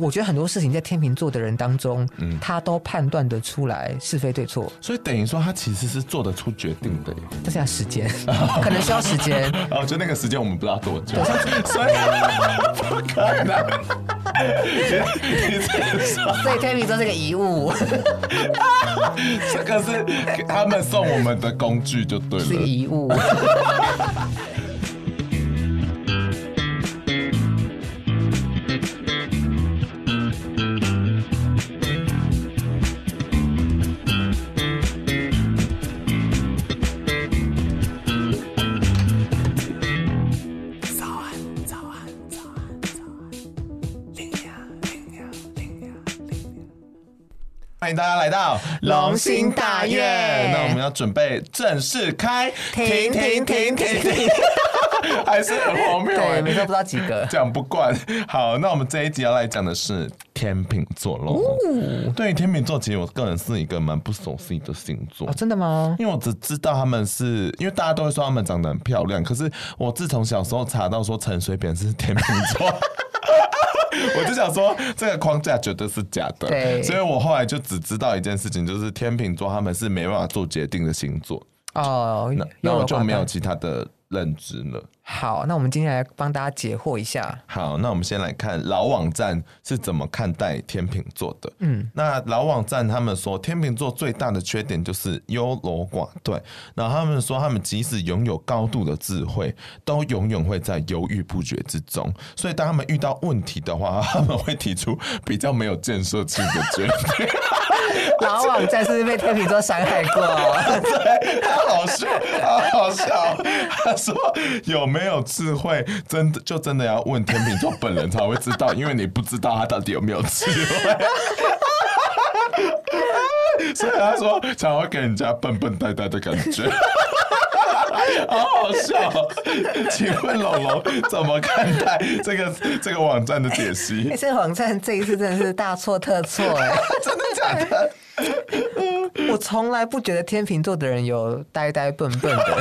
我觉得很多事情在天秤座的人当中，嗯，他都判断得出来是非对错，所以等于说他其实是做得出决定的。但是要时间，可能需要时间。哦，就那个时间我们不知道多久，所以不可能。所以天秤座是个遗物，这个是他们送我们的工具就对了，是遗物。欢迎大家来到龙兴大院。那我们要准备正式开，停停停停停，还是很荒谬。对，每次都不知道几个，讲不惯。好，那我们这一集要来讲的是天秤座喽。哦、对于天秤座，其实我个人是一个蛮不熟悉的星座。哦，真的吗？因为我只知道他们是因为大家都会说他们长得很漂亮，可是我自从小时候查到说陈水扁是天秤座。我就想说，这个框架绝对是假的，对，所以我后来就只知道一件事情，就是天秤座他们是没办法做决定的星座。哦，那那我就没有其他的认知了。好，那我们今天来帮大家解惑一下。好，那我们先来看老网站是怎么看待天秤座的。嗯，那老网站他们说，天秤座最大的缺点就是优柔寡断。然后他们说，他们即使拥有高度的智慧，都永远会在犹豫不决之中。所以当他们遇到问题的话，他们会提出比较没有建设性的决定。老网站是不是被天秤座伤害过？对，他好笑，他好笑。他说有没有？没有智慧，真的就真的要问天秤座本人才会知道，因为你不知道他到底有没有智慧。所以他说才会给人家笨笨呆呆的感觉，好好笑。请问龙龙怎么看待这个这个网站的解析？欸、这个网站这一次真的是大错特错哎，真的假的？我从来不觉得天秤座的人有呆呆笨笨的，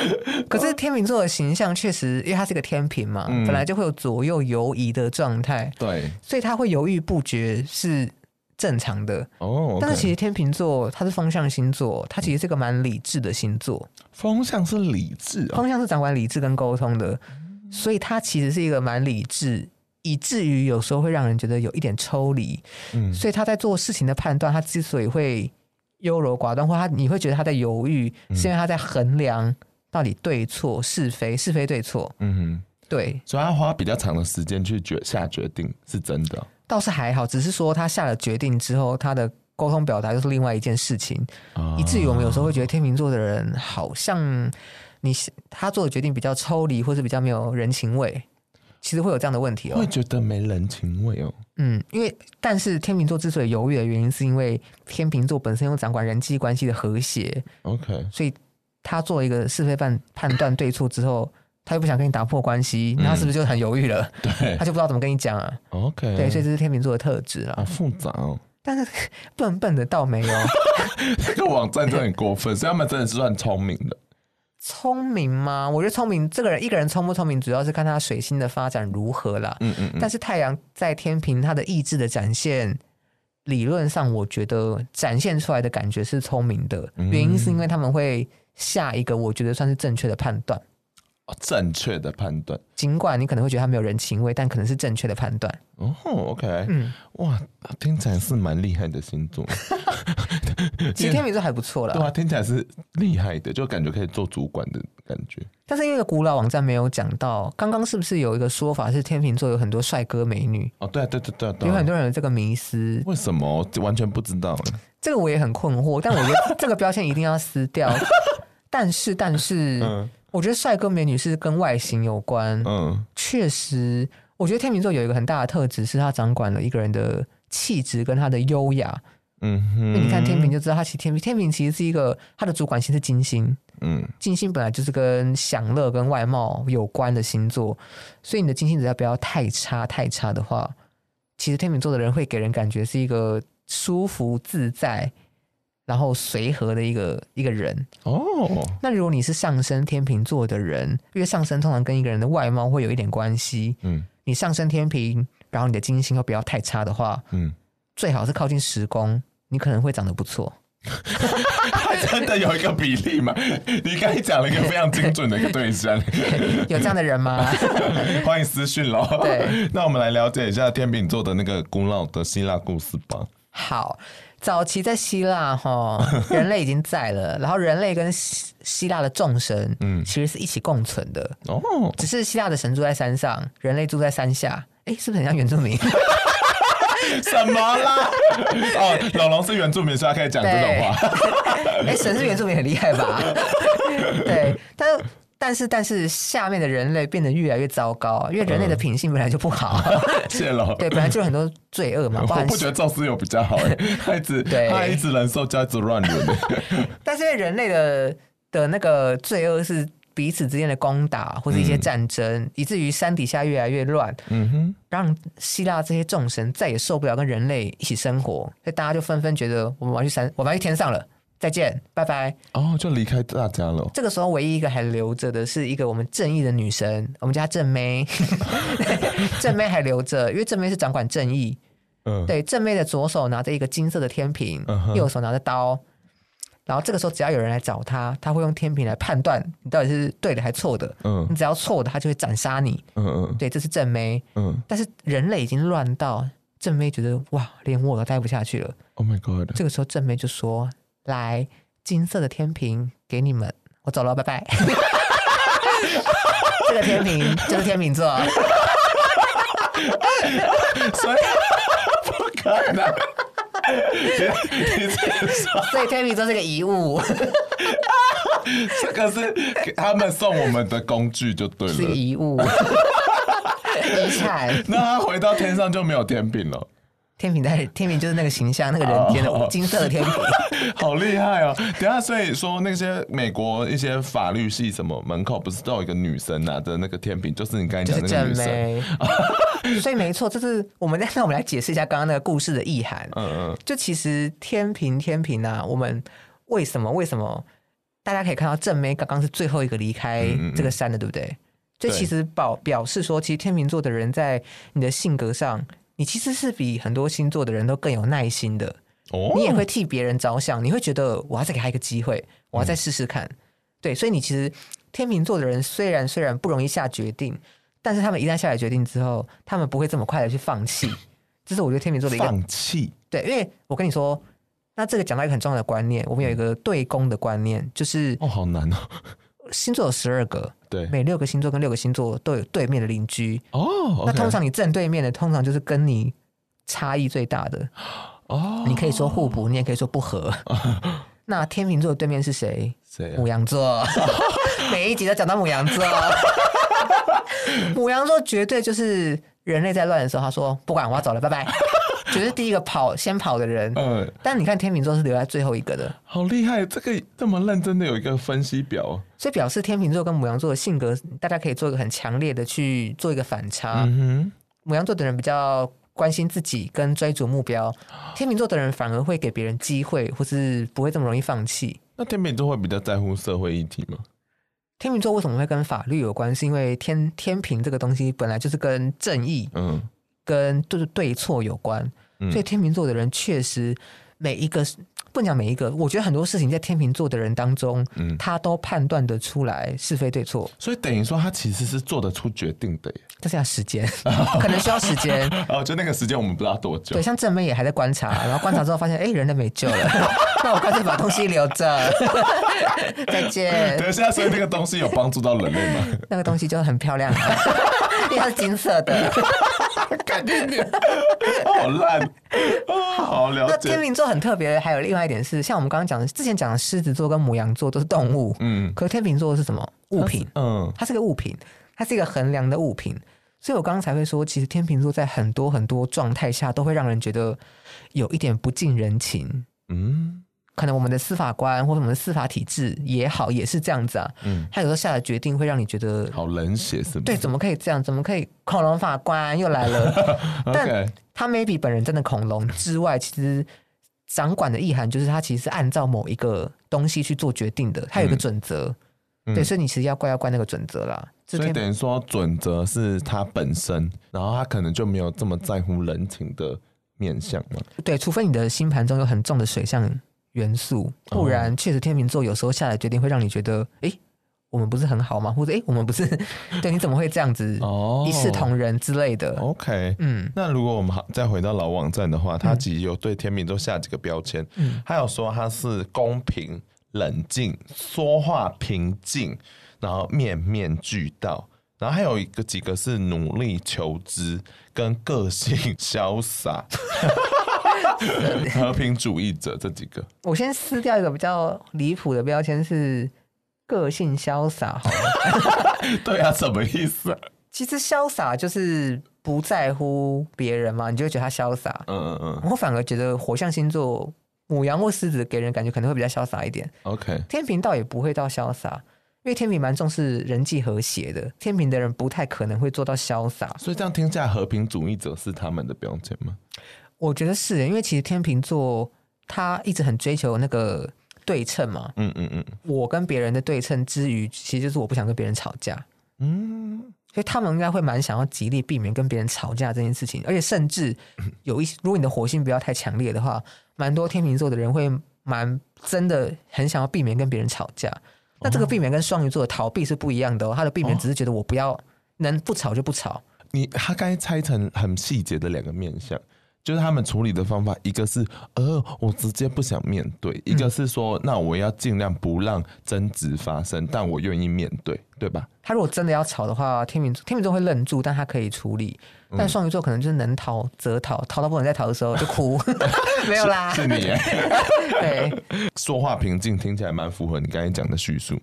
可是天秤座的形象确实，因为他是个天平嘛，嗯、本来就会有左右游移的状态，对，所以他会犹豫不决是正常的哦。Okay、但是其实天秤座它是风象星座，它其实是个蛮理智的星座。风象是理智、哦，风象是掌管理智跟沟通的，所以它其实是一个蛮理智。以至于有时候会让人觉得有一点抽离，嗯，所以他在做事情的判断，他之所以会优柔寡断，或他你会觉得他在犹豫，是因为他在衡量到底对错是非是非对错，嗯哼，对，所以他花比较长的时间去决下决定，是真的，倒是还好，只是说他下了决定之后，他的沟通表达又是另外一件事情，哦，以至于我们有时候会觉得天秤座的人好像你他做的决定比较抽离，或是比较没有人情味。其实会有这样的问题哦，会觉得没人情味哦。嗯，因为但是天秤座之所以犹豫的原因，是因为天秤座本身又掌管人际关系的和谐。OK，所以他做一个是非判判断对错之后，他又不想跟你打破关系，那他是不是就很犹豫了？对，他就不知道怎么跟你讲啊。OK，对，所以这是天秤座的特质啊。好复杂哦。但是笨笨的倒没有，这个网站真的很过分，所以他们真的是算聪明的。聪明吗？我觉得聪明，这个人一个人聪不聪明，主要是看他水星的发展如何啦。嗯嗯嗯。但是太阳在天平，他的意志的展现，理论上我觉得展现出来的感觉是聪明的，原因是因为他们会下一个我觉得算是正确的判断。正确的判断，尽管你可能会觉得他没有人情味，但可能是正确的判断。哦，OK，嗯，哇，听起来是蛮厉害的星座。其实天秤座还不错啦，对啊，听起来是厉害的，就感觉可以做主管的感觉。但是因为古老网站没有讲到，刚刚是不是有一个说法是天秤座有很多帅哥美女？哦，对对对对对，有很多人有这个迷思。为什么？完全不知道。这个我也很困惑，但我觉得这个标签一定要撕掉。但是，但是，嗯。我觉得帅哥美女是跟外形有关，嗯，确实，我觉得天秤座有一个很大的特质，是他掌管了一个人的气质跟他的优雅，嗯哼，那你看天秤就知道，他其实天秤天秤其实是一个他的主管星是金星，嗯，金星本来就是跟享乐跟外貌有关的星座，所以你的金星只要不要太差太差的话，其实天秤座的人会给人感觉是一个舒服自在。然后随和的一个一个人哦，那如果你是上升天秤座的人，因为上升通常跟一个人的外貌会有一点关系，嗯，你上升天平，然后你的金星又不要太差的话，嗯，最好是靠近十宫，你可能会长得不错。真的有一个比例吗？你刚才讲了一个非常精准的一个对象，有这样的人吗？欢迎私讯喽。对，那我们来了解一下天秤座的那个古老的希腊故事吧。好，早期在希腊哈，人类已经在了，然后人类跟希希腊的众神，嗯，其实是一起共存的哦。只是希腊的神住在山上，人类住在山下。哎，是不是很像原住民？什么啦？哦，老龙是原住民，所以他可以讲这种话。哎，神是原住民很厉害吧？对，但是但是但是下面的人类变得越来越糟糕，因为人类的品性本来就不好。谢了。对，本来就有很多罪恶嘛。我不觉得赵思友比较好，他一直对，他一直忍受，就一直乱伦。但是因为人类的的那个罪恶是。彼此之间的攻打或者一些战争，嗯、以至于山底下越来越乱，嗯哼，让希腊这些众神再也受不了跟人类一起生活，所以大家就纷纷觉得我们要去山，我们要去天上了，再见，拜拜。哦，就离开大家了。这个时候，唯一一个还留着的是一个我们正义的女神，我们家正妹，正妹还留着，因为正妹是掌管正义。嗯，对，正妹的左手拿着一个金色的天平，嗯、右手拿着刀。然后这个时候，只要有人来找他，他会用天平来判断你到底是对的还是错的。嗯，你只要错的，他就会斩杀你。嗯嗯，对，这是正妹。嗯，但是人类已经乱到正妹觉得哇，连我都待不下去了。Oh my god！这个时候正妹就说：“来，金色的天平给你们，我走了，拜拜。”这个天平就是 天秤座。所以不可能。所以天秤座是个遗物，这个是他们送我们的工具就对了，是遗物遗产。那他回到天上就没有天平了。天平在天平就是那个形象，那个人天的 金色的天平，好厉害哦！等下，所以说那些美国一些法律系什么门口不是都有一个女生拿着那个天平，就是你刚才讲的那个女生。所以没错，就是我们那我们来解释一下刚刚那个故事的意涵。嗯嗯，就其实天平天平啊，我们为什么为什么大家可以看到正妹刚刚是最后一个离开这个山的，对不对？就其实表表示说，其实天秤座的人在你的性格上。你其实是比很多星座的人都更有耐心的，哦、你也会替别人着想，你会觉得我要再给他一个机会，我要再试试看。嗯、对，所以你其实天秤座的人虽然虽然不容易下决定，但是他们一旦下了决定之后，他们不会这么快的去放弃。这是我觉得天秤座的一个放弃。对，因为我跟你说，那这个讲到一个很重要的观念，我们有一个对攻的观念，就是哦，好难哦。星座有十二个，对，每六个星座跟六个星座都有对面的邻居哦。Oh, okay. 那通常你正对面的，通常就是跟你差异最大的哦。Oh. 你可以说互补，你也可以说不合。Oh. 那天秤座的对面是谁？谁啊？牡羊座。每一集都讲到牡羊座。牡羊座绝对就是人类在乱的时候，他说不管，我要走了，拜拜。就是第一个跑先跑的人，嗯，但你看天秤座是留在最后一个的，好厉害！这个这么认真的有一个分析表，所以表示天秤座跟母羊座的性格，大家可以做一个很强烈的去做一个反差。嗯哼，牡羊座的人比较关心自己跟追逐目标，天秤座的人反而会给别人机会，或是不会这么容易放弃。那天秤座会比较在乎社会议题吗？天秤座为什么会跟法律有关？是因为天天平这个东西本来就是跟正义，嗯，跟就是对错有关。所以天秤座的人确实每一个不讲每一个，我觉得很多事情在天秤座的人当中，嗯，他都判断得出来是非对错。所以等于说他其实是做得出决定的耶，但是要时间，可能需要时间。哦，就那个时间我们不知道多久。对，像正妹也还在观察，然后观察之后发现，哎，人都没救了，那我干脆把东西留着，再见。等一下，所以那个东西有帮助到人类吗？那个东西就很漂亮，因为它是金色的。好烂，好了解。那天秤座很特别，还有另外一点是，像我们刚刚讲的，之前讲的狮子座跟母羊座都是动物，嗯，可是天秤座是什么物品？嗯，它是个物品，它是一个衡量的物品。所以我刚刚才会说，其实天秤座在很多很多状态下都会让人觉得有一点不近人情，嗯。可能我们的司法官或者我们的司法体制也好，也是这样子啊。嗯，他有时候下的决定会让你觉得好冷血，是吗？对，怎么可以这样？怎么可以？恐龙法官又来了。但他 maybe 本人真的恐龙之外，其实掌管的意涵就是他其实是按照某一个东西去做决定的。他有个准则，嗯、对，所以你其实要怪要怪那个准则啦。所以等于说准则是他本身，然后他可能就没有这么在乎人情的面相嘛。对，除非你的星盘中有很重的水象元素，不然确实天秤座有时候下来决定会让你觉得，哎、欸，我们不是很好吗？或者哎、欸，我们不是，对，你怎么会这样子？哦，一视同仁之类的。OK，嗯，那如果我们好再回到老网站的话，他其实有对天秤座下几个标签，嗯，他有说他是公平、冷静、说话平静。然后面面俱到，然后还有一个几个是努力求知跟个性 潇洒，和平主义者这几个。我先撕掉一个比较离谱的标签是个性潇洒？对啊，什么意思？其实潇洒就是不在乎别人嘛，你就会觉得他潇洒。嗯嗯嗯。我反而觉得火象星座母羊或狮子给人感觉可能会比较潇洒一点。OK，天平倒也不会到潇洒。因为天平蛮重视人际和谐的，天平的人不太可能会做到潇洒，所以这样听起来和平主义者是他们的标签吗？我觉得是，因为其实天秤座他一直很追求那个对称嘛，嗯嗯嗯，我跟别人的对称之余，其实就是我不想跟别人吵架，嗯，所以他们应该会蛮想要极力避免跟别人吵架这件事情，而且甚至 有一些，如果你的火星不要太强烈的话，蛮多天秤座的人会蛮真的很想要避免跟别人吵架。那这个避免跟双鱼座的逃避是不一样的哦，他的避免只是觉得我不要能不吵就不吵。你他刚才拆成很细节的两个面向，就是他们处理的方法，一个是呃我直接不想面对，一个是说那我要尽量不让争执发生，但我愿意面对，对吧？他如果真的要吵的话，天秤天秤座会愣住，但他可以处理。但双鱼座可能就是能逃则逃，逃到不能再逃的时候就哭，没有啦。是，是你 对，说话平静，听起来蛮符合你刚才讲的叙述。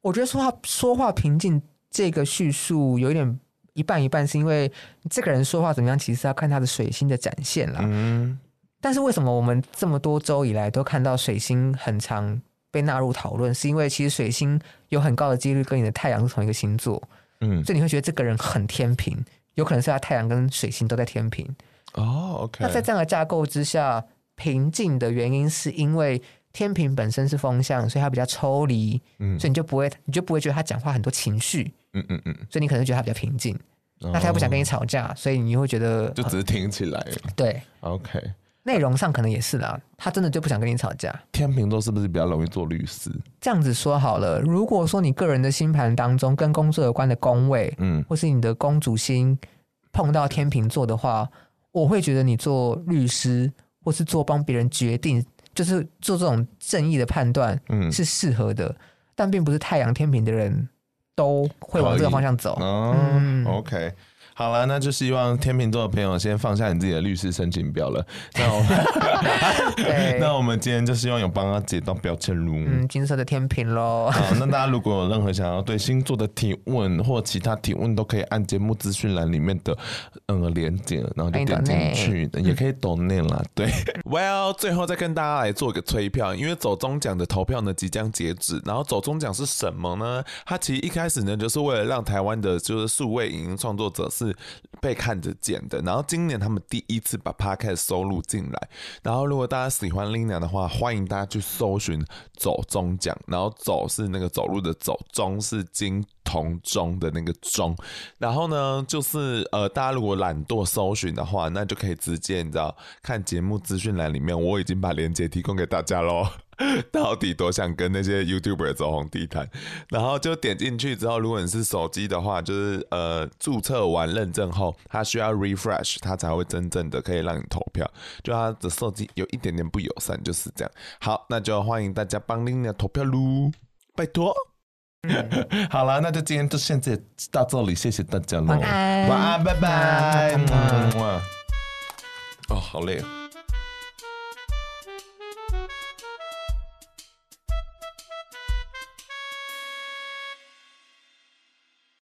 我觉得说话说话平静这个叙述有一点一半一半，是因为这个人说话怎么样，其实要看他的水星的展现啦。嗯。但是为什么我们这么多周以来都看到水星很常被纳入讨论？是因为其实水星有很高的几率跟你的太阳是同一个星座。嗯。所以你会觉得这个人很天平。有可能是他太阳跟水星都在天平哦，OK。那在这样的架构之下，平静的原因是因为天平本身是风向，所以他比较抽离，嗯，所以你就不会，你就不会觉得他讲话很多情绪，嗯嗯嗯，所以你可能觉得他比较平静。哦、那他又不想跟你吵架，所以你会觉得就只是听起来，对，OK。内容上可能也是啦，他真的就不想跟你吵架。天秤座是不是比较容易做律师？这样子说好了，如果说你个人的星盘当中跟工作有关的宫位，嗯，或是你的公主星碰到天秤座的话，我会觉得你做律师或是做帮别人决定，就是做这种正义的判断，嗯，是适合的。但并不是太阳天平的人都会往这个方向走。哦、嗯，OK。好了，那就希望天秤座的朋友先放下你自己的律师申请表了。那我们 那我们今天就希望有帮他解到标签喽。嗯，金色的天平喽。好，那大家如果有任何想要对星座的提问或其他提问，都可以按节目资讯栏里面的嗯连接，然后就点进去，也可以懂念啦。对，Well，最后再跟大家来做个催票，因为走中奖的投票呢即将截止。然后走中奖是什么呢？它其实一开始呢就是为了让台湾的就是数位影音创作者是。被看得见的，然后今年他们第一次把 Podcast 收录进来，然后如果大家喜欢 Lina 的话，欢迎大家去搜寻走钟奖，然后走是那个走路的走，钟是金铜钟的那个钟，然后呢就是呃大家如果懒惰搜寻的话，那就可以直接你知道看节目资讯栏里面，我已经把链接提供给大家喽。到底多想跟那些 YouTuber 走红地毯，然后就点进去之后，如果你是手机的话，就是呃注册完认证后，它需要 refresh，它才会真正的可以让你投票。就它的设计有一点点不友善，就是这样。好，那就欢迎大家帮 Lina 投票喽，拜托。嗯、好了，那就今天就现在到这里，谢谢大家喽，晚安，晚安，拜拜。哦，好累啊。